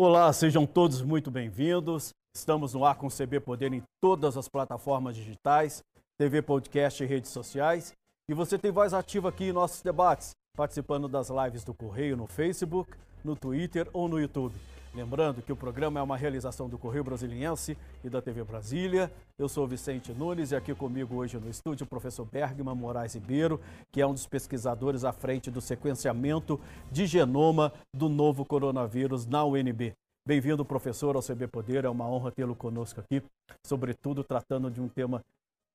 Olá, sejam todos muito bem-vindos. Estamos no ar com CB Poder em todas as plataformas digitais, TV, podcast e redes sociais. E você tem voz ativa aqui em nossos debates, participando das lives do Correio no Facebook, no Twitter ou no YouTube. Lembrando que o programa é uma realização do Correio Brasiliense e da TV Brasília. Eu sou Vicente Nunes e aqui comigo hoje no estúdio o professor Bergman Moraes Ribeiro, que é um dos pesquisadores à frente do sequenciamento de genoma do novo coronavírus na UNB. Bem-vindo, professor, ao CB Poder. É uma honra tê-lo conosco aqui, sobretudo tratando de um tema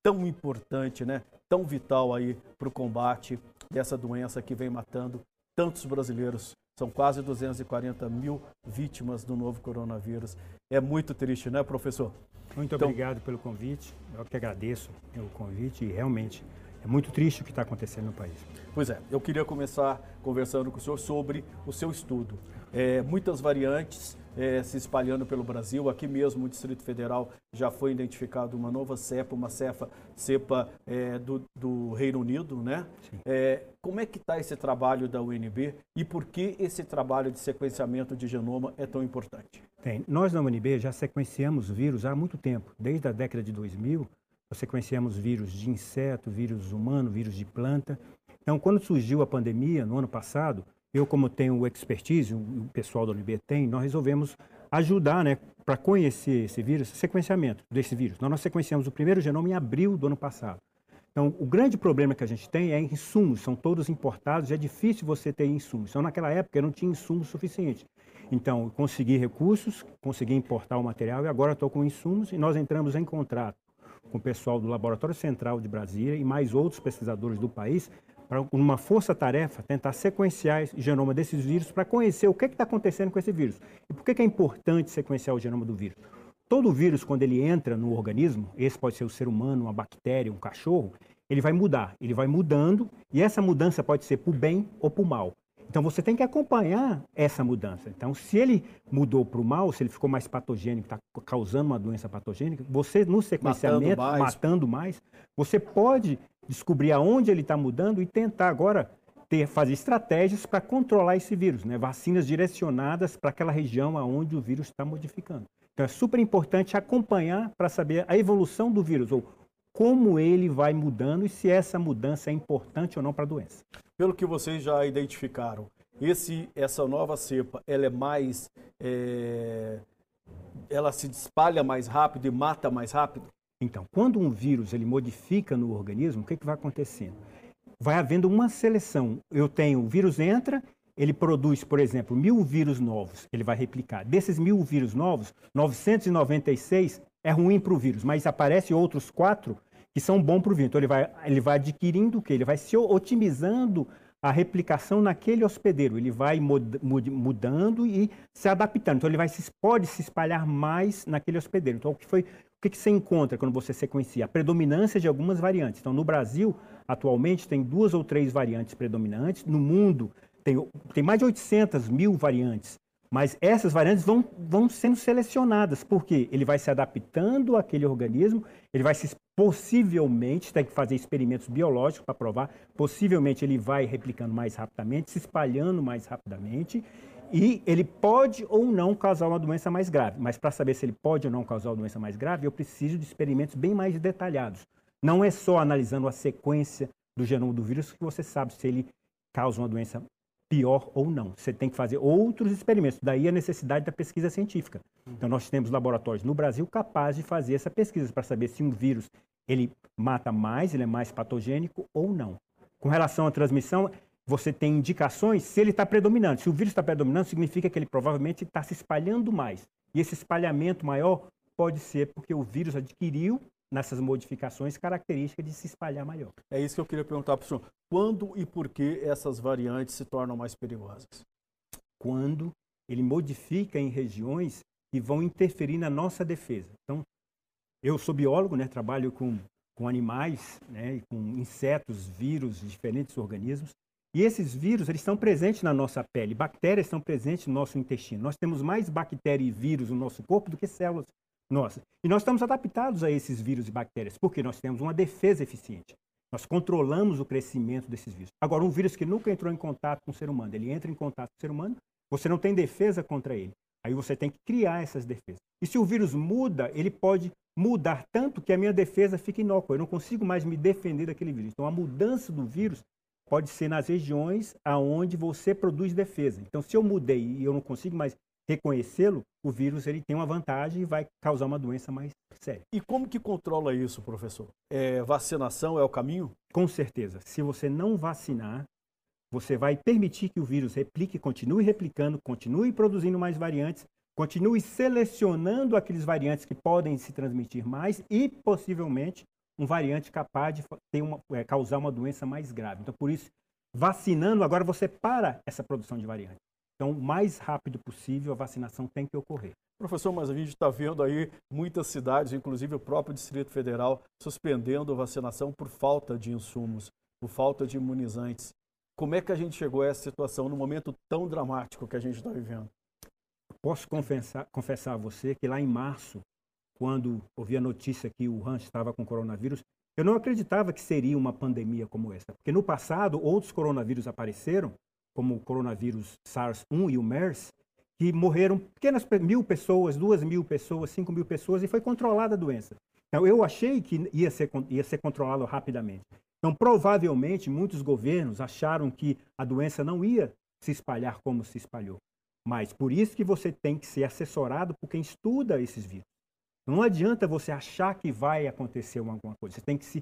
tão importante, né? tão vital aí para o combate dessa doença que vem matando tantos brasileiros são quase 240 mil vítimas do novo coronavírus. É muito triste, né, professor? Muito então... obrigado pelo convite. Eu que agradeço o convite e realmente é muito triste o que está acontecendo no país. Pois é, eu queria começar conversando com o senhor sobre o seu estudo. É, muitas variantes é, se espalhando pelo Brasil. Aqui mesmo, no Distrito Federal, já foi identificado uma nova cepa, uma cepa, cepa é, do, do, Reino Unido, né? É, como é que está esse trabalho da UNB e por que esse trabalho de sequenciamento de genoma é tão importante? Tem. Nós na UNB já sequenciamos vírus há muito tempo, desde a década de 2000, nós sequenciamos vírus de inseto, vírus humano, vírus de planta. Então, quando surgiu a pandemia, no ano passado, eu, como tenho expertise, o pessoal da UNB tem, nós resolvemos ajudar, né, para conhecer esse vírus, sequenciamento desse vírus. Nós, nós sequenciamos o primeiro genoma em abril do ano passado. Então, o grande problema que a gente tem é insumos, são todos importados, é difícil você ter insumos. Então, naquela época, eu não tinha insumos suficiente. Então, consegui recursos, consegui importar o material e agora estou com insumos e nós entramos em contrato com o pessoal do Laboratório Central de Brasília e mais outros pesquisadores do país para uma força-tarefa tentar sequenciar o genoma desses vírus para conhecer o que está acontecendo com esse vírus. E por que, que é importante sequenciar o genoma do vírus? Todo vírus, quando ele entra no organismo, esse pode ser o ser humano, uma bactéria, um cachorro, ele vai mudar, ele vai mudando, e essa mudança pode ser para o bem ou para o mal. Então você tem que acompanhar essa mudança. Então, se ele mudou para o mal, se ele ficou mais patogênico, está causando uma doença patogênica, você no sequenciamento, matando mais, matando mais você pode descobrir aonde ele está mudando e tentar agora ter, fazer estratégias para controlar esse vírus, né? vacinas direcionadas para aquela região aonde o vírus está modificando. Então é super importante acompanhar para saber a evolução do vírus, ou como ele vai mudando e se essa mudança é importante ou não para a doença. Pelo que vocês já identificaram, esse, essa nova cepa, ela é mais, é, ela se espalha mais rápido e mata mais rápido? Então, quando um vírus ele modifica no organismo, o que, que vai acontecendo? Vai havendo uma seleção. Eu tenho, o vírus entra, ele produz, por exemplo, mil vírus novos, ele vai replicar. Desses mil vírus novos, 996 é ruim para o vírus, mas aparecem outros quatro que são bons para o vírus. Então, ele vai, ele vai adquirindo o quê? Ele vai se otimizando a replicação naquele hospedeiro. Ele vai mudando e se adaptando. Então, ele vai pode se espalhar mais naquele hospedeiro. Então, o que foi que, que você encontra quando você sequencia? A predominância de algumas variantes. Então, no Brasil, atualmente, tem duas ou três variantes predominantes. No mundo, tem, tem mais de 800 mil variantes. Mas essas variantes vão, vão sendo selecionadas, porque ele vai se adaptando àquele organismo, ele vai se possivelmente, tem que fazer experimentos biológicos para provar, possivelmente ele vai replicando mais rapidamente, se espalhando mais rapidamente, e ele pode ou não causar uma doença mais grave. Mas para saber se ele pode ou não causar uma doença mais grave, eu preciso de experimentos bem mais detalhados. Não é só analisando a sequência do genoma do vírus que você sabe se ele causa uma doença pior ou não. Você tem que fazer outros experimentos. Daí a necessidade da pesquisa científica. Então nós temos laboratórios no Brasil capazes de fazer essa pesquisa para saber se um vírus ele mata mais, ele é mais patogênico ou não. Com relação à transmissão, você tem indicações se ele está predominante. Se o vírus está predominante, significa que ele provavelmente está se espalhando mais. E esse espalhamento maior pode ser porque o vírus adquiriu nessas modificações características de se espalhar maior. É isso que eu queria perguntar para o senhor. Quando e por que essas variantes se tornam mais perigosas? Quando ele modifica em regiões que vão interferir na nossa defesa. Então, eu sou biólogo, né, trabalho com, com animais, né, com insetos, vírus, diferentes organismos. E esses vírus, eles estão presentes na nossa pele. Bactérias estão presentes no nosso intestino. Nós temos mais bactérias e vírus no nosso corpo do que células nossas. E nós estamos adaptados a esses vírus e bactérias, porque nós temos uma defesa eficiente. Nós controlamos o crescimento desses vírus. Agora, um vírus que nunca entrou em contato com o ser humano, ele entra em contato com o ser humano, você não tem defesa contra ele. Aí você tem que criar essas defesas. E se o vírus muda, ele pode mudar tanto que a minha defesa fica inócua. Eu não consigo mais me defender daquele vírus. Então, a mudança do vírus pode ser nas regiões aonde você produz defesa. Então, se eu mudei e eu não consigo mais reconhecê-lo, o vírus ele tem uma vantagem e vai causar uma doença mais séria. E como que controla isso, professor? É, vacinação é o caminho? Com certeza. Se você não vacinar, você vai permitir que o vírus replique, continue replicando, continue produzindo mais variantes, continue selecionando aqueles variantes que podem se transmitir mais e, possivelmente, um variante capaz de ter uma, é, causar uma doença mais grave. Então, por isso, vacinando, agora você para essa produção de variantes. Então, o mais rápido possível, a vacinação tem que ocorrer. Professor, mas a gente está vendo aí muitas cidades, inclusive o próprio Distrito Federal, suspendendo a vacinação por falta de insumos, por falta de imunizantes. Como é que a gente chegou a essa situação no momento tão dramático que a gente está vivendo? Posso confessar, confessar a você que lá em março, quando ouvi a notícia que o Han estava com coronavírus, eu não acreditava que seria uma pandemia como essa. Porque no passado, outros coronavírus apareceram, como o coronavírus SARS-1 e o MERS, que morreram pequenas mil pessoas, duas mil pessoas, cinco mil pessoas, e foi controlada a doença. Então, eu achei que ia ser, ia ser controlado rapidamente. Então, provavelmente, muitos governos acharam que a doença não ia se espalhar como se espalhou. Mas por isso que você tem que ser assessorado por quem estuda esses vírus. Não adianta você achar que vai acontecer alguma coisa. Você tem que se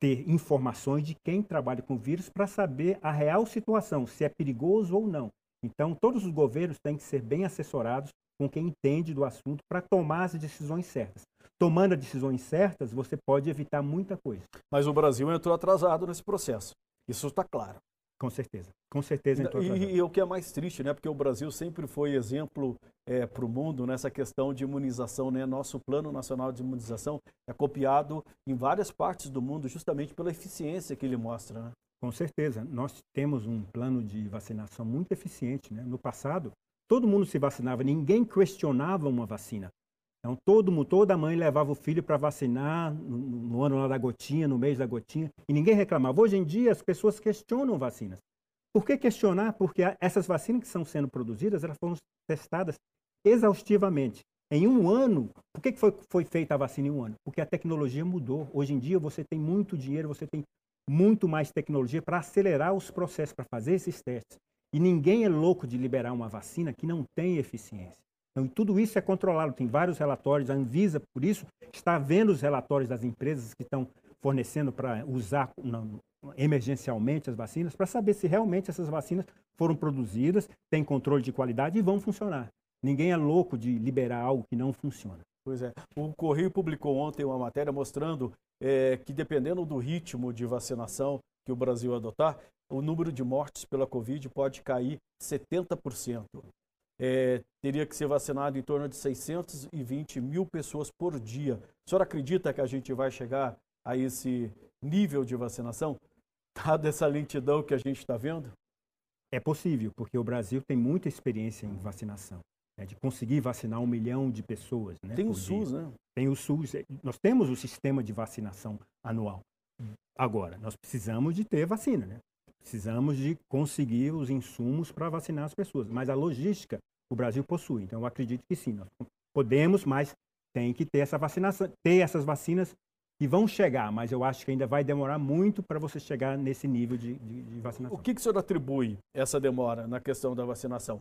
ter informações de quem trabalha com vírus para saber a real situação, se é perigoso ou não. Então, todos os governos têm que ser bem assessorados com quem entende do assunto para tomar as decisões certas. Tomando as decisões certas, você pode evitar muita coisa. Mas o Brasil entrou atrasado nesse processo. Isso está claro. Com certeza, com certeza. E, e, e o que é mais triste, né? Porque o Brasil sempre foi exemplo é, para o mundo nessa questão de imunização, né? Nosso Plano Nacional de Imunização é copiado em várias partes do mundo justamente pela eficiência que ele mostra, né? Com certeza, nós temos um plano de vacinação muito eficiente, né? No passado, todo mundo se vacinava, ninguém questionava uma vacina. Então, todo, toda mãe levava o filho para vacinar no, no, ano lá da gotinha, no mês da gotinha, e ninguém reclamava. Hoje em dia, as pessoas questionam vacinas. Por que questionar? Porque essas vacinas que estão sendo produzidas, elas foram testadas exaustivamente. Em um ano, por que foi, foi feita a vacina em um ano? Porque a tecnologia mudou. Hoje em dia, você tem muito dinheiro, você tem muito mais tecnologia para acelerar os processos, para fazer esses testes. E ninguém é louco de liberar uma vacina que não tem eficiência. Então, tudo isso é controlado. Tem vários relatórios. A Anvisa, por isso, está vendo os relatórios das empresas que estão fornecendo para usar emergencialmente as vacinas, para saber se realmente essas vacinas foram produzidas, têm controle de qualidade e vão funcionar. Ninguém é louco de liberar algo que não funciona. Pois é. O Correio publicou ontem uma matéria mostrando é, que, dependendo do ritmo de vacinação que o Brasil adotar, o número de mortes pela Covid pode cair 70% é, teria que ser vacinado em torno de 620 mil pessoas por dia. O senhor acredita que a gente vai chegar a esse nível de vacinação, dada essa lentidão que a gente está vendo? É possível, porque o Brasil tem muita experiência em vacinação. Né, de conseguir vacinar um milhão de pessoas. Né, tem o SUS, dia. né? Tem o SUS. É, nós temos o sistema de vacinação anual. Agora, nós precisamos de ter vacina, né? Precisamos de conseguir os insumos para vacinar as pessoas. Mas a logística o Brasil possui. Então, eu acredito que sim. Nós podemos, mas tem que ter essa vacinação, ter essas vacinas que vão chegar, mas eu acho que ainda vai demorar muito para você chegar nesse nível de, de, de vacinação. O que, que o senhor atribui essa demora na questão da vacinação?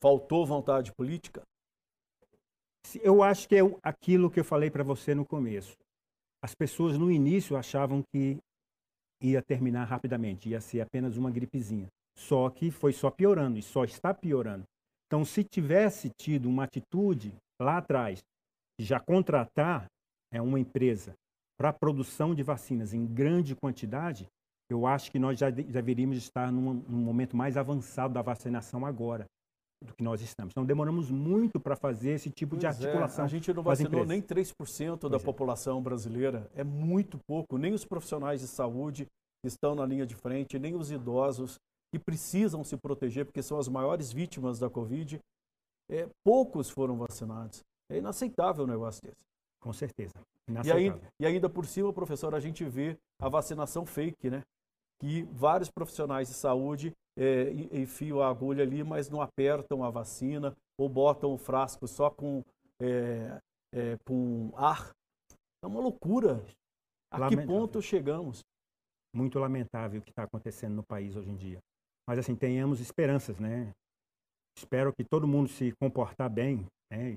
Faltou vontade política? Eu acho que é aquilo que eu falei para você no começo. As pessoas no início achavam que ia terminar rapidamente, ia ser apenas uma gripezinha. Só que foi só piorando e só está piorando. Então, se tivesse tido uma atitude lá atrás já contratar é, uma empresa para a produção de vacinas em grande quantidade, eu acho que nós já deveríamos estar num, num momento mais avançado da vacinação agora do que nós estamos. Então, demoramos muito para fazer esse tipo pois de é, articulação. É. A gente não vacinou nem 3% da é. população brasileira. É muito pouco. Nem os profissionais de saúde estão na linha de frente, nem os idosos que precisam se proteger, porque são as maiores vítimas da Covid. É, poucos foram vacinados. É inaceitável um negócio desse. Com certeza. E, aí, e ainda por cima, professor, a gente vê a vacinação fake, né? Que vários profissionais de saúde é, enfiam a agulha ali, mas não apertam a vacina, ou botam o frasco só com, é, é, com ar. É uma loucura. A lamentável. que ponto chegamos? Muito lamentável o que está acontecendo no país hoje em dia. Mas assim, tenhamos esperanças, né? Espero que todo mundo se comportar bem, né?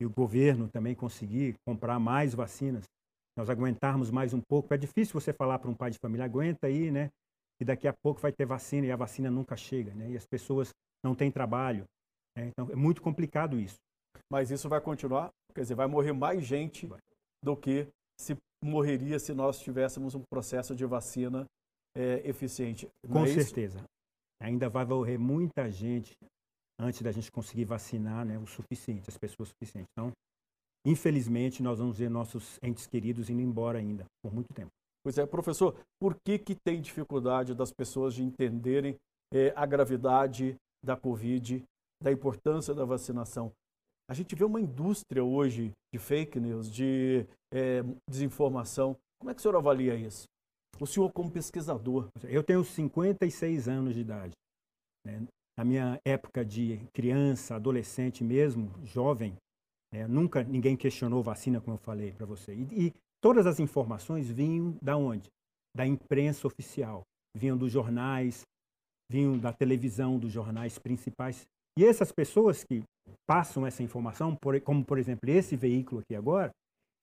E o governo também conseguir comprar mais vacinas. Nós aguentarmos mais um pouco. É difícil você falar para um pai de família, aguenta aí, né? E daqui a pouco vai ter vacina e a vacina nunca chega, né? E as pessoas não têm trabalho. Né? Então é muito complicado isso. Mas isso vai continuar? Quer dizer, vai morrer mais gente do que se morreria se nós tivéssemos um processo de vacina é, eficiente. Não Com é certeza. Ainda vai morrer muita gente antes da gente conseguir vacinar né, o suficiente, as pessoas suficientes. Então, infelizmente, nós vamos ver nossos entes queridos indo embora ainda, por muito tempo. Pois é, professor, por que, que tem dificuldade das pessoas de entenderem é, a gravidade da Covid, da importância da vacinação? A gente vê uma indústria hoje de fake news, de é, desinformação. Como é que o senhor avalia isso? O senhor como pesquisador. Eu tenho 56 anos de idade. Né? Na minha época de criança, adolescente mesmo, jovem, é, nunca ninguém questionou vacina, como eu falei para você. E, e, todas as informações vinham da onde? Da imprensa oficial. Vinham dos jornais, vinham da televisão, dos jornais principais. E essas pessoas que passam essa informação, como por exemplo esse veículo aqui agora,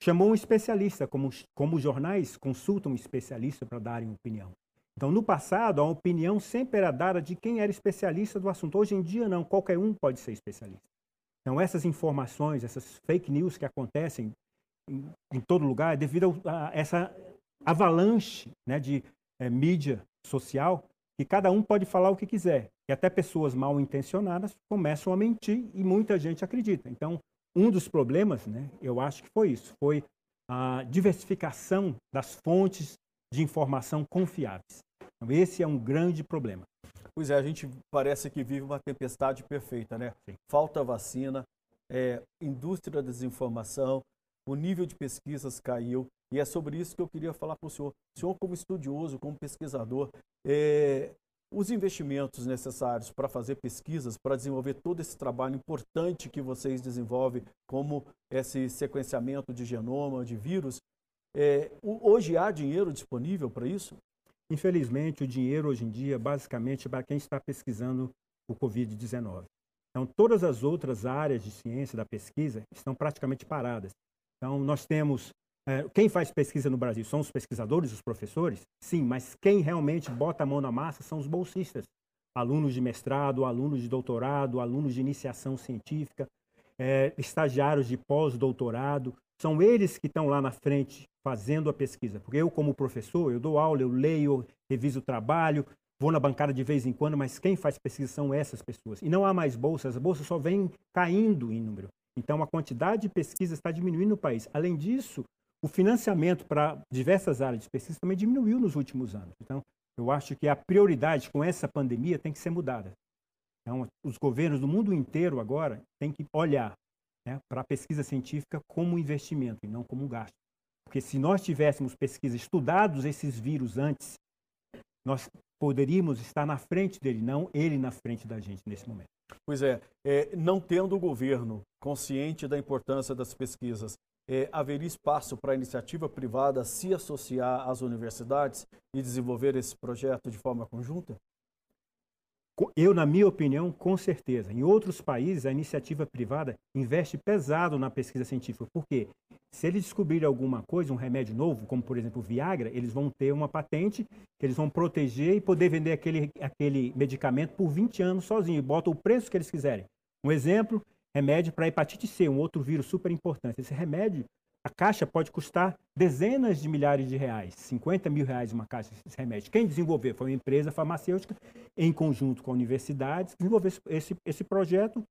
chamou um especialista, como, como os jornais consultam um especialista para darem opinião. Então, no passado, a opinião sempre era dada de quem era especialista do assunto. Hoje em dia, não, qualquer um pode ser especialista. Então, essas informações, essas fake news que acontecem em, todo lugar, devido a essa avalanche né, de é, mídia social, que cada um pode falar o que quiser. E até pessoas mal intencionadas começam a mentir e muita gente acredita. Então, um dos problemas, né, eu acho que foi isso, foi a diversificação das fontes de informação confiáveis. Então, esse é um grande problema. Pois é, a gente parece que vive uma tempestade perfeita, né? Sim. Falta vacina, é, indústria da desinformação, o nível de pesquisas caiu, e é sobre isso que eu queria falar com o senhor. O senhor, como estudioso, como pesquisador, é, os investimentos necessários para fazer pesquisas, para desenvolver todo esse trabalho importante que vocês desenvolvem, como esse sequenciamento de genoma, de vírus, é, hoje há dinheiro disponível para isso? Infelizmente, o dinheiro hoje em dia, basicamente, é para quem está pesquisando o Covid-19. Então, todas as outras áreas de ciência da pesquisa estão praticamente paradas. Então, nós temos. É, quem faz pesquisa no Brasil são os pesquisadores, os professores? Sim, mas quem realmente bota a mão na massa são os bolsistas. Alunos de mestrado, alunos de doutorado, alunos de iniciação científica, é, estagiários de pós-doutorado. São eles que estão lá na frente fazendo a pesquisa. Porque eu, como professor, eu dou aula, eu leio, reviso o trabalho, vou na bancada de vez em quando, mas quem faz pesquisa são essas pessoas. E não há mais bolsas, as bolsas só vêm caindo em número. Então, a quantidade de pesquisa está diminuindo no país. Além disso, o financiamento para diversas áreas de pesquisa também diminuiu nos últimos anos. Então, eu acho que a prioridade com essa pandemia tem que ser mudada. Então, os governos do mundo inteiro agora têm que olhar né, para a pesquisa científica como investimento e não como gasto. Porque se nós tivéssemos pesquisa, estudados esses vírus antes, nós poderíamos estar na frente dele, não ele na frente da gente nesse momento. Pois é, é não tendo o governo consciente da importância das pesquisas, é, haveria espaço para a iniciativa privada se associar às universidades e desenvolver esse projeto de forma conjunta? Eu, na minha opinião, com certeza. Em outros países, a iniciativa privada investe pesado na pesquisa científica. Por quê? Se eles descobrirem alguma coisa, um remédio novo, como por exemplo o Viagra, eles vão ter uma patente que eles vão proteger e poder vender aquele, aquele medicamento por 20 anos sozinho. E botam o preço que eles quiserem. Um exemplo, remédio para hepatite C, um outro vírus super importante. Esse remédio a caixa pode custar dezenas de milhares de reais, 50 mil reais uma caixa de remédio. Quem desenvolveu foi uma empresa farmacêutica, em conjunto com a universidade, desenvolveu esse, esse projeto,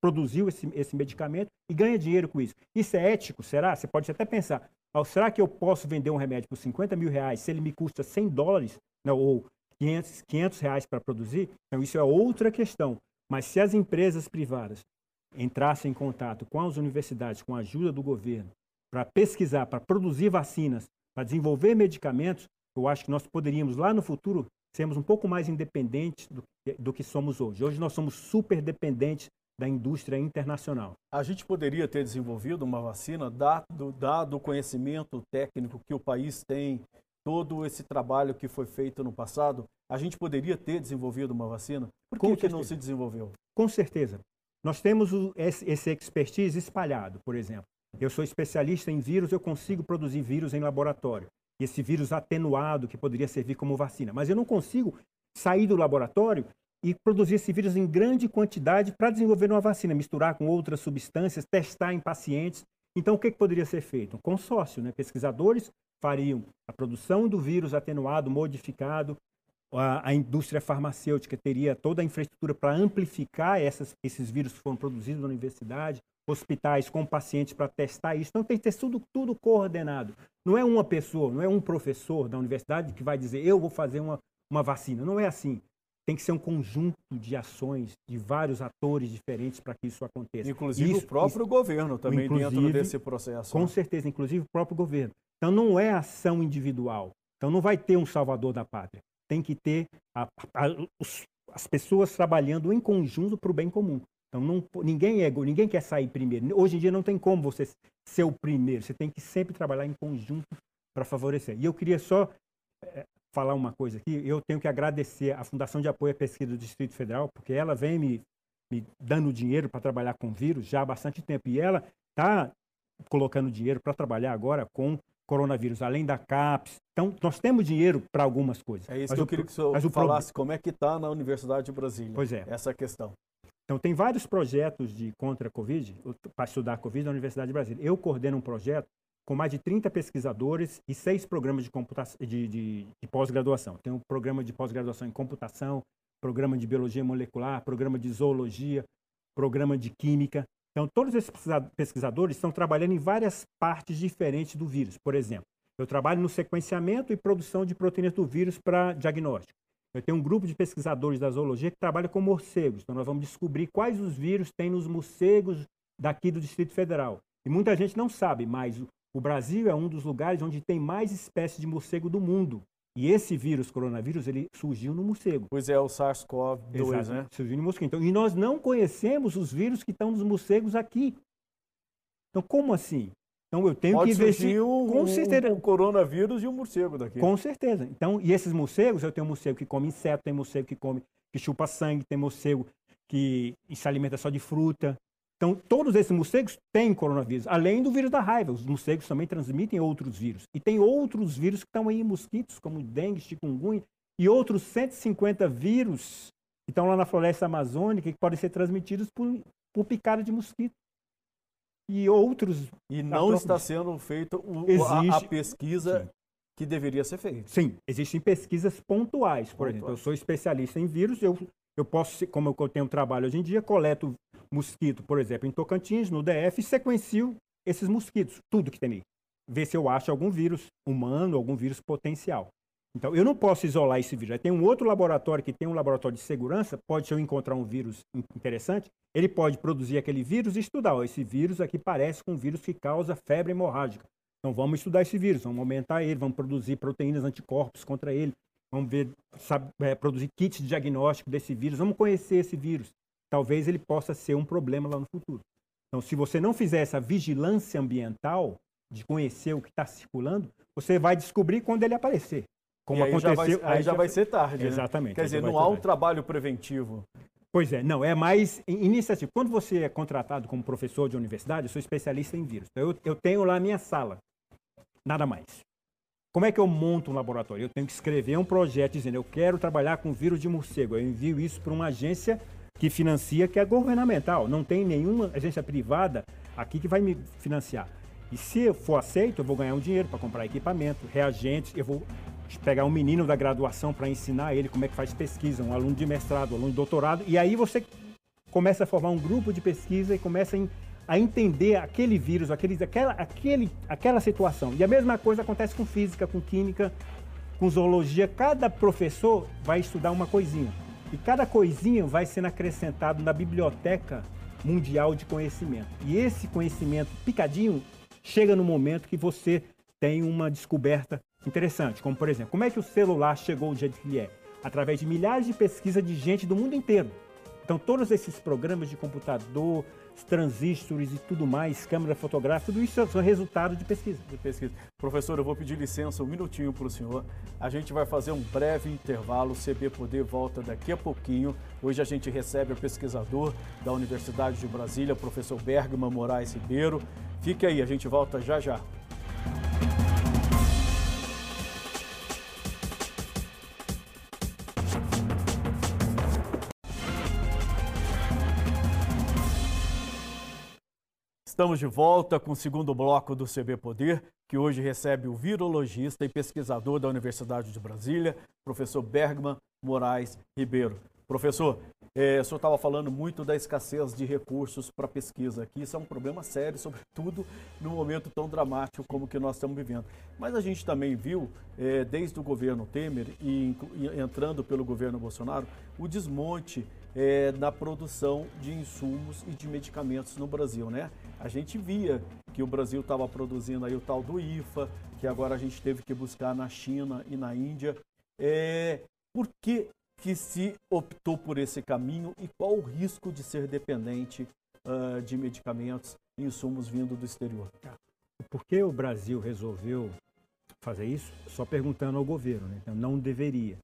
produziu esse, esse medicamento e ganha dinheiro com isso. Isso é ético, será? Você pode até pensar, será que eu posso vender um remédio por 50 mil reais se ele me custa 100 dólares não, ou 500, 500 reais para produzir? Então, isso é outra questão. Mas se as empresas privadas entrassem em contato com as universidades, com a ajuda do governo, para pesquisar, para produzir vacinas, para desenvolver medicamentos, eu acho que nós poderíamos lá no futuro sermos um pouco mais independentes do, do que somos hoje. Hoje nós somos super dependentes da indústria internacional. A gente poderia ter desenvolvido uma vacina, dado, dado o conhecimento técnico que o país tem, todo esse trabalho que foi feito no passado, a gente poderia ter desenvolvido uma vacina? Por que, que não se desenvolveu? Com certeza. Nós temos o, esse, esse expertise espalhado, por exemplo. Eu sou especialista em vírus, eu consigo produzir vírus em laboratório. Esse vírus atenuado que poderia servir como vacina. Mas eu não consigo sair do laboratório e produzir esse vírus em grande quantidade para desenvolver uma vacina, misturar com outras substâncias, testar em pacientes. Então, o que, que poderia ser feito? Um consórcio, né? Pesquisadores fariam a produção do vírus atenuado, modificado, a, a indústria farmacêutica teria toda a infraestrutura para amplificar essas, esses vírus que foram produzidos na universidade, hospitais com pacientes para testar isso. Então, tem que ter tudo, tudo coordenado. Não é uma pessoa, não é um professor da universidade que vai dizer, eu vou fazer uma, uma vacina. Não é assim tem que ser um conjunto de ações de vários atores diferentes para que isso aconteça. Inclusive isso, o próprio isso, governo também dentro desse processo. Com né? certeza, inclusive o próprio governo. Então não é ação individual. Então não vai ter um salvador da pátria. Tem que ter a, a, os, as pessoas trabalhando em conjunto para o bem comum. Então não, ninguém é ninguém quer sair primeiro. Hoje em dia não tem como você ser o primeiro. Você tem que sempre trabalhar em conjunto para favorecer. E eu queria só é, falar uma coisa aqui. Eu tenho que agradecer à Fundação de Apoio à Pesquisa do Distrito Federal, porque ela vem me, me dando dinheiro para trabalhar com vírus já há bastante tempo. E ela está colocando dinheiro para trabalhar agora com coronavírus, além da CAPES. Então, nós temos dinheiro para algumas coisas. É isso mas que eu queria que o senhor falasse, como é que está na Universidade de Brasília. Pois é. Essa questão. Então, tem vários projetos de contra a Covid, para estudar a Covid na Universidade de Brasília. Eu coordeno um projeto com mais de 30 pesquisadores e seis programas de, de, de, de pós-graduação. Tem um programa de pós-graduação em computação, programa de biologia molecular, programa de zoologia, programa de química. Então, todos esses pesquisadores estão trabalhando em várias partes diferentes do vírus. Por exemplo, eu trabalho no sequenciamento e produção de proteínas do vírus para diagnóstico. Eu tenho um grupo de pesquisadores da zoologia que trabalha com morcegos. Então, nós vamos descobrir quais os vírus tem nos morcegos daqui do Distrito Federal. E muita gente não sabe, mas o Brasil é um dos lugares onde tem mais espécies de morcego do mundo. E esse vírus, coronavírus, ele surgiu no morcego. Pois é, o SARS-CoV-2, né? Surgiu no morcego. Então, e nós não conhecemos os vírus que estão nos morcegos aqui. Então, como assim? Então, eu tenho Pode que investir... Um, com certeza. Um coronavírus e um morcego daqui. Com certeza. Então, e esses morcegos, eu tenho morcego que come inseto, tem morcego que come, que chupa sangue, tem morcego que se alimenta só de fruta, então, todos esses morcegos têm coronavírus, além do vírus da raiva. Os morcegos também transmitem outros vírus. E tem outros vírus que estão aí em mosquitos, como dengue, chikungunya, e outros 150 vírus que estão lá na floresta amazônica que podem ser transmitidos por, por picada de mosquito. E outros. E não está sendo feita a, a, pesquisa Sim. que deveria ser feita. Sim, existem pesquisas pontuais. Por Pontuais. exemplo, eu sou especialista em vírus, eu, eu posso, como eu tenho trabalho hoje em dia, coleto mosquito, por exemplo, em Tocantins, no DF, e sequencio esses mosquitos, tudo que tem ali. Ver se eu acho algum vírus humano, algum vírus potencial. Então, eu não posso isolar esse vírus. Aí tem um outro laboratório que tem um laboratório de segurança, pode se eu encontrar um vírus interessante, ele pode produzir aquele vírus e estudar. Ó, esse vírus aqui parece com um vírus que causa febre hemorrágica. Então, vamos estudar esse vírus, vamos aumentar ele, vamos produzir proteínas anticorpos contra ele, vamos ver, sabe, é, produzir kits de diagnóstico desse vírus, vamos conhecer esse vírus talvez ele possa ser um problema lá no futuro. Então, se você não fizer essa vigilância ambiental, de conhecer o que está circulando, você vai descobrir quando ele aparecer. Como aí aconteceu. Já vai, aí já vai ser tarde. Né? Exatamente. Quer dizer, não há um trabalho preventivo. Pois é, não, é mais iniciativa. Quando você é contratado como professor de universidade, eu sou especialista em vírus. Então, eu, eu tenho lá a minha sala, nada mais. Como é que eu monto um laboratório? Eu tenho que escrever um projeto dizendo eu quero trabalhar com vírus de morcego. Eu envio isso para uma agência que financia, que é governamental. Não tem nenhuma agência privada aqui que vai me financiar. E se for aceito, eu vou ganhar um dinheiro para comprar equipamento, reagentes, eu vou pegar um menino da graduação para ensinar ele como é que faz pesquisa, um aluno de mestrado, um aluno de doutorado, e aí você começa a formar um grupo de pesquisa e começa a entender aquele vírus, aquele, aquela, aquele, aquela situação. E a mesma coisa acontece com física, com química, com zoologia. Cada professor vai estudar uma coisinha. E cada coisinha vai sendo acrescentado na biblioteca mundial de conhecimento. E esse conhecimento picadinho chega no momento que você tem uma descoberta interessante, como por exemplo, como é que o celular chegou do jeito que é? Através de milhares de pesquisas de gente do mundo inteiro. Então, todos esses programas de computador, transistores e tudo mais, câmera fotográfica, tudo isso são resultado de pesquisa. De pesquisa. Professor, eu vou pedir licença um minutinho para o senhor. A gente vai fazer um breve intervalo. O CB Poder volta daqui a pouquinho. Hoje a gente recebe o pesquisador da Universidade de Brasília, professor Bergman Moraes Ribeiro. Fique aí, a gente volta já já. Estamos de volta com o segundo bloco do CB Poder, que hoje recebe o virologista e pesquisador da Universidade de Brasília, professor Bergman Moraes Ribeiro. Professor, é, o senhor estava falando muito da escassez de recursos para pesquisa aqui. Isso é um problema sério, sobretudo num momento tão dramático como que nós estamos vivendo. Mas a gente também viu, é, desde o governo Temer e, e, entrando pelo governo Bolsonaro, o desmonte é, na produção de insumos e de medicamentos no Brasil, né? A gente via que o Brasil estava produzindo aí o tal do IFA, que agora a gente teve que buscar na China e na Índia. É, por que, que se optou por esse caminho e qual o risco de ser dependente uh, de medicamentos e insumos vindo do exterior? Por que o Brasil resolveu fazer isso? Só perguntando ao governo, né? então, não deveria.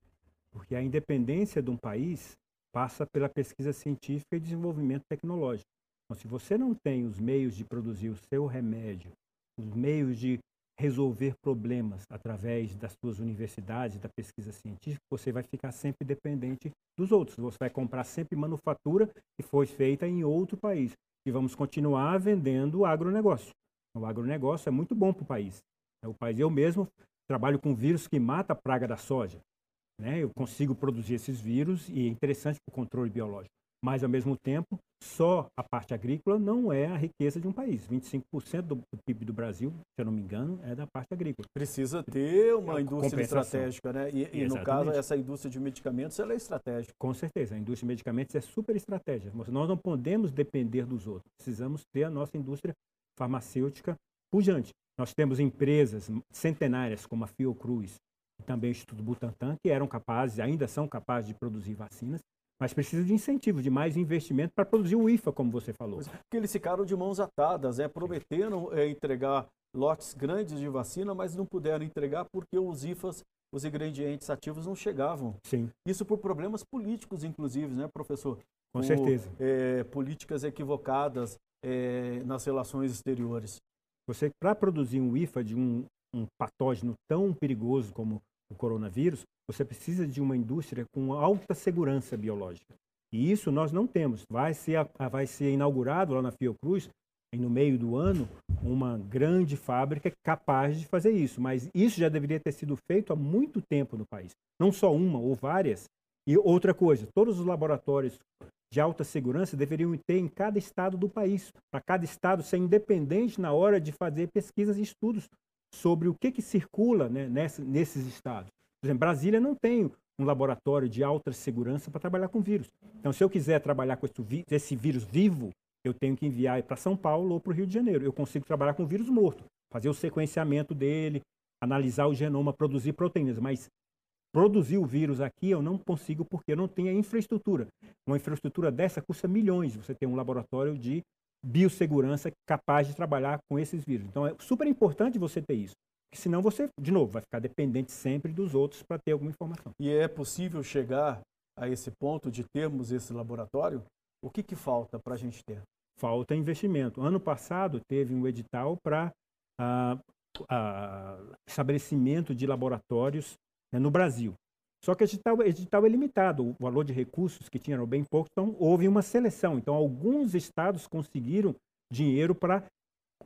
Porque a independência de um país passa pela pesquisa científica e desenvolvimento tecnológico. Então, se você não tem os meios de produzir o seu remédio, os meios de resolver problemas através das suas universidades, da pesquisa científica, você vai ficar sempre dependente dos outros. Você vai comprar sempre manufatura que foi feita em outro país. E vamos continuar vendendo agronegócio. O agronegócio é muito bom para o país. O país, eu mesmo trabalho com vírus que mata a praga da soja. Né? Eu consigo produzir esses vírus e é interessante para o controle biológico. Mas, ao mesmo tempo, só a parte agrícola não é a riqueza de um país. 25% do, PIB do Brasil, se eu não me engano, é da parte agrícola. Precisa ter uma é indústria estratégica, né? E, e, no caso, essa indústria de medicamentos, ela é estratégica. Com certeza. A indústria de medicamentos é super estratégica. Nós não podemos depender dos outros. Precisamos ter a nossa indústria farmacêutica pujante. Nós temos empresas centenárias como a Fiocruz, e também o Instituto Butantan, que eram capazes, ainda são capazes de produzir vacinas, mas precisa de incentivo, de mais investimento para produzir o IFA, como você falou. Porque eles ficaram de mãos atadas, é, prometeram é, entregar lotes grandes de vacina, mas não puderam entregar porque os IFAs, os ingredientes ativos, não chegavam. Sim. Isso por problemas políticos, inclusive, né, professor? Com por, certeza. É, políticas equivocadas é, nas relações exteriores. Você, para produzir um IFA de um, um patógeno tão perigoso como o coronavírus, você precisa de uma indústria com alta segurança biológica. E isso nós não temos. Vai ser, vai ser inaugurado lá na Fiocruz, no meio do ano, uma grande fábrica capaz de fazer isso. Mas isso já deveria ter sido feito há muito tempo no país. Não só uma, ou várias. E outra coisa, todos os laboratórios de alta segurança deveriam ter em cada estado do país, para cada estado ser independente na hora de fazer pesquisas e estudos sobre o que, que circula né, nesses estados. Por exemplo, Brasília não tem um laboratório de alta segurança para trabalhar com vírus. Então, se eu quiser trabalhar com esse vírus vivo, eu tenho que enviar para São Paulo ou para o Rio de Janeiro. Eu consigo trabalhar com vírus morto, fazer o sequenciamento dele, analisar o genoma, produzir proteínas, mas produzir o vírus aqui eu não consigo porque eu não tenho a infraestrutura. Uma infraestrutura dessa custa milhões. Você tem um laboratório de biossegurança capaz de trabalhar com esses vírus. Então é super importante você ter isso. Porque senão você, de novo, vai ficar dependente sempre dos outros para ter alguma informação. E é possível chegar a esse ponto de termos esse laboratório? O que, que falta para a gente ter? Falta investimento. Ano passado teve um edital para ah, ah, estabelecimento de laboratórios né, no Brasil. Só que o edital, edital é limitado, o valor de recursos que tinha era bem pouco, então houve uma seleção. Então, alguns estados conseguiram dinheiro para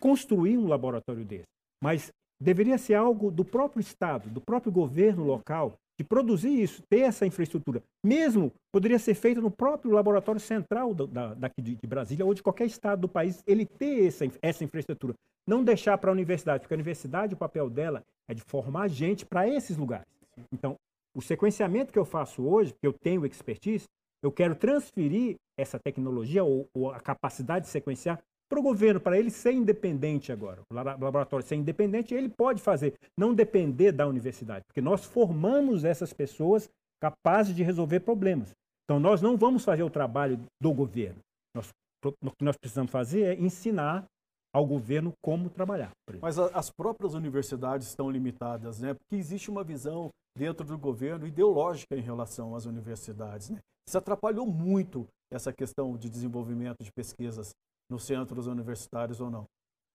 construir um laboratório desse. Mas deveria ser algo do próprio estado, do próprio governo local, de produzir isso, ter essa infraestrutura. Mesmo poderia ser feito no próprio laboratório central da, daqui de, de, Brasília ou de qualquer estado do país, ele ter essa, essa infraestrutura. Não deixar para a universidade, porque a universidade, o papel dela é de formar gente para esses lugares. Então, o sequenciamento que eu faço hoje, que eu tenho expertise, eu quero transferir essa tecnologia ou, ou a capacidade de sequenciar para o governo, para ele ser independente agora. O laboratório ser independente, ele pode fazer, não depender da universidade, porque nós formamos essas pessoas capazes de resolver problemas. Então, nós não vamos fazer o trabalho do governo. Nós, o que nós precisamos fazer é ensinar ao governo como trabalhar. Mas a, as próprias universidades estão limitadas, né? Porque existe uma visão dentro do governo ideológica em relação às universidades, né? Isso atrapalhou muito essa questão de desenvolvimento de pesquisas nos centros universitários ou não?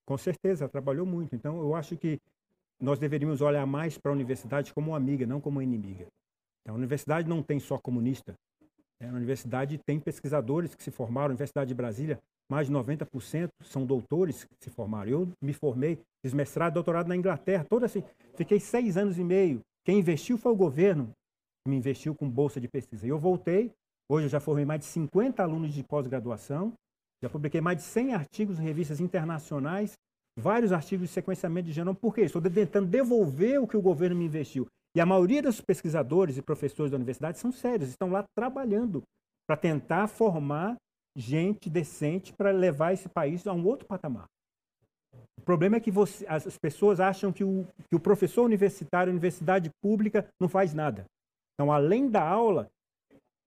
Com certeza, trabalhou muito. Então, eu acho que nós deveríamos olhar mais para a universidade como uma amiga, não como uma inimiga. Então, a universidade não tem só comunista. Né? A universidade tem pesquisadores que se formaram. A Universidade de Brasília, mais de 90% são doutores que se formaram. Eu me formei, fiz mestrado, doutorado na Inglaterra, todo assim. Fiquei seis anos e meio. Quem investiu foi o governo que me investiu com bolsa de pesquisa. E eu voltei. Hoje eu já formei mais de 50 alunos de pós-graduação já publiquei mais de 100 artigos em revistas internacionais, vários artigos de sequenciamento de genoma. Por quê? Estou tentando devolver o que o governo me investiu. E a maioria dos pesquisadores e professores da universidade são sérios, estão lá trabalhando para tentar formar gente decente para levar esse país a um outro patamar. O problema é que você, as pessoas acham que o, que o professor universitário, universidade pública, não faz nada. Então, além da aula,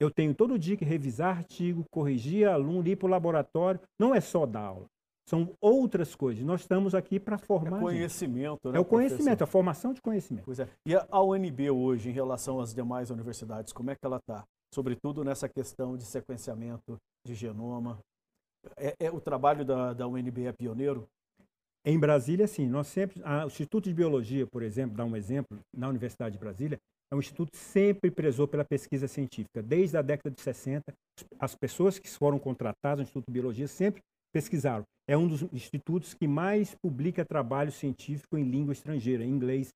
eu tenho todo dia que revisar artigo, corrigir aluno, ir para o laboratório. Não é só dar aula. São outras coisas. Nós estamos aqui para formar. É conhecimento, gente. né? É o conhecimento, professor? a formação de conhecimento. Pois é. E a UNB hoje, em relação às demais universidades, como é que ela está? Sobretudo nessa questão de sequenciamento de genoma. É, é o trabalho da, da UNB é pioneiro? Em Brasília, sim. Nós sempre, a, o Instituto de Biologia, por exemplo, dá um exemplo, na Universidade de Brasília, é um instituto que sempre prezou pela pesquisa científica. Desde a década de 60, as pessoas que foram contratadas no Instituto de Biologia sempre pesquisaram. É um dos institutos que mais publica trabalho científico em língua estrangeira, em inglês,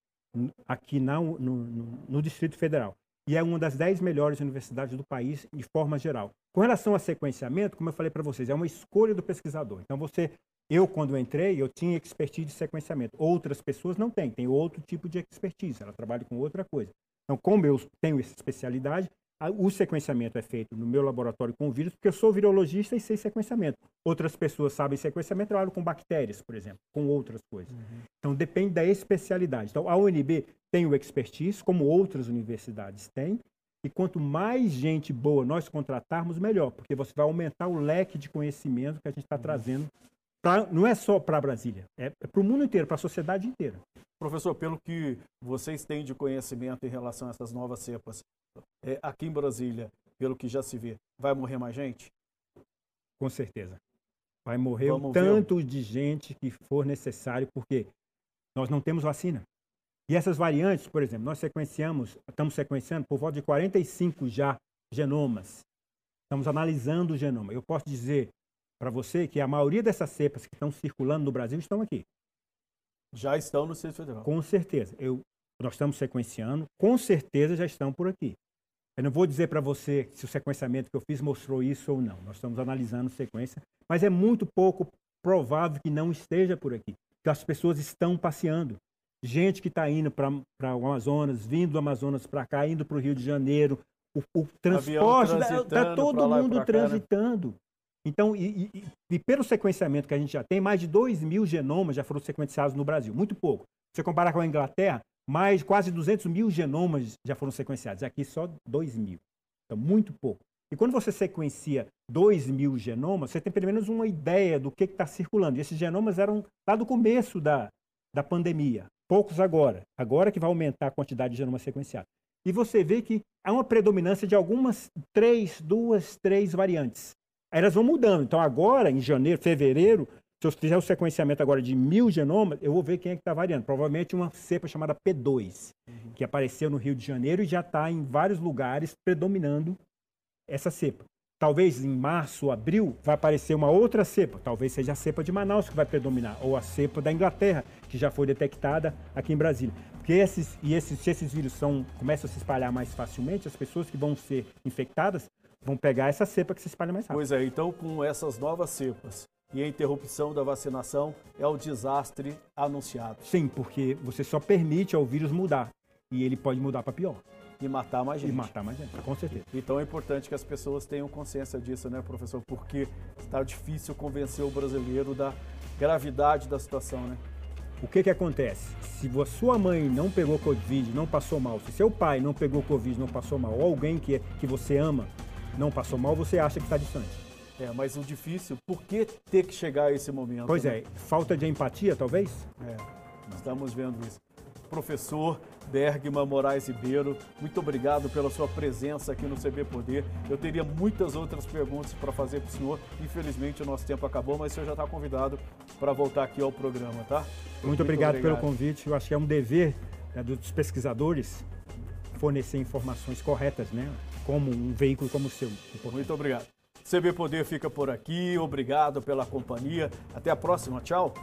aqui na, no, no, no Distrito Federal. E é uma das dez melhores universidades do país, de forma geral. Com relação a sequenciamento, como eu falei para vocês, é uma escolha do pesquisador. Então, você, eu, quando entrei, eu tinha expertise de sequenciamento. Outras pessoas não têm, tem outro tipo de expertise, ela trabalha com outra coisa. Então, como eu tenho essa especialidade, o sequenciamento é feito no meu laboratório com vírus, porque eu sou virologista e sei sequenciamento. Outras pessoas sabem sequenciamento, trabalham com bactérias, por exemplo, com outras coisas. Uhum. Então, depende da especialidade. Então, a UNB tem o expertise, como outras universidades têm, e quanto mais gente boa nós contratarmos, melhor, porque você vai aumentar o leque de conhecimento que a gente está uhum. trazendo. Pra, não é só para Brasília, é, é para o mundo inteiro, para a sociedade inteira. Professor, pelo que vocês têm de conhecimento em relação a essas novas cepas, é, aqui em Brasília, pelo que já se vê, vai morrer mais gente? Com certeza. Vai morrer Vamos o tanto ver. de gente que for necessário, porque nós não temos vacina. E essas variantes, por exemplo, nós sequenciamos, estamos sequenciando por volta de 45 já genomas. Estamos analisando o genoma. Eu posso dizer para você que a maioria dessas cepas que estão circulando no Brasil estão aqui. Já estão no Distrito Federal. Com certeza. Eu, nós estamos sequenciando, com certeza já estão por aqui. Eu não vou dizer para você se o sequenciamento que eu fiz mostrou isso ou não. Nós estamos analisando sequência, mas é muito pouco provável que não esteja por aqui. Que as pessoas estão passeando. Gente que está indo para o Amazonas, vindo do Amazonas para cá, indo para o Rio de Janeiro. O, o transporte, está todo mundo transitando. Cá, né? Então, e, e, e, pelo sequenciamento que a gente já tem, mais de 2 mil genomas já foram sequenciados no Brasil, muito pouco. Se você comparar com a Inglaterra, mais quase 200 mil genomas já foram sequenciados. Aqui só 2 mil. Então, muito pouco. E quando você sequencia 2 mil genomas, você tem pelo menos uma ideia do que está circulando. E esses genomas eram lá do começo da, da pandemia. Poucos agora. Agora que vai aumentar a quantidade de genomas sequenciados. E você vê que há uma predominância de algumas três, duas, três variantes. Aí elas vão mudando. Então agora, em janeiro, fevereiro, se eu fizer o sequenciamento agora de mil genomas, eu vou ver quem é que está variando. Provavelmente uma cepa chamada P2, uhum. que apareceu no Rio de Janeiro e já está em vários lugares predominando essa cepa. Talvez em março, abril, vai aparecer uma outra cepa. Talvez seja a cepa de Manaus que vai predominar, ou a cepa da Inglaterra, que já foi detectada aqui em Brasília. Porque esses, e esses, se esses vírus são, começam a se espalhar mais facilmente, as pessoas que vão ser infectadas vão pegar essa cepa que se espalha mais rápido. Pois é, então com essas novas cepas e a interrupção da vacinação é o desastre anunciado. Sim, porque você só permite ao vírus mudar e ele pode mudar para pior. E matar mais gente. E matar mais gente, com certeza. Então é importante que as pessoas tenham consciência disso, né, professor? Porque está difícil convencer o brasileiro da gravidade da situação, né? O que que acontece? Se a sua mãe não pegou Covid, não passou mal, se seu pai não pegou Covid, não passou mal, ou alguém que, que você ama não passou mal, você acha que está distante. É, mas o difícil, por que ter que chegar a esse momento? Pois né? é, falta de empatia, talvez? É, estamos vendo isso. Professor Bergman Moraes Ribeiro, muito obrigado pela sua presença aqui no CB Poder. Eu teria muitas outras perguntas para fazer para o senhor. Infelizmente o nosso tempo acabou, mas o senhor já está convidado para voltar aqui ao programa, tá? Muito, muito obrigado, obrigado, pelo convite. Eu acho que é um dever né, dos pesquisadores fornecer informações corretas, né? Como um veículo como o seu. Muito obrigado. CB Poder fica por aqui. Obrigado pela companhia. Até a próxima. Tchau.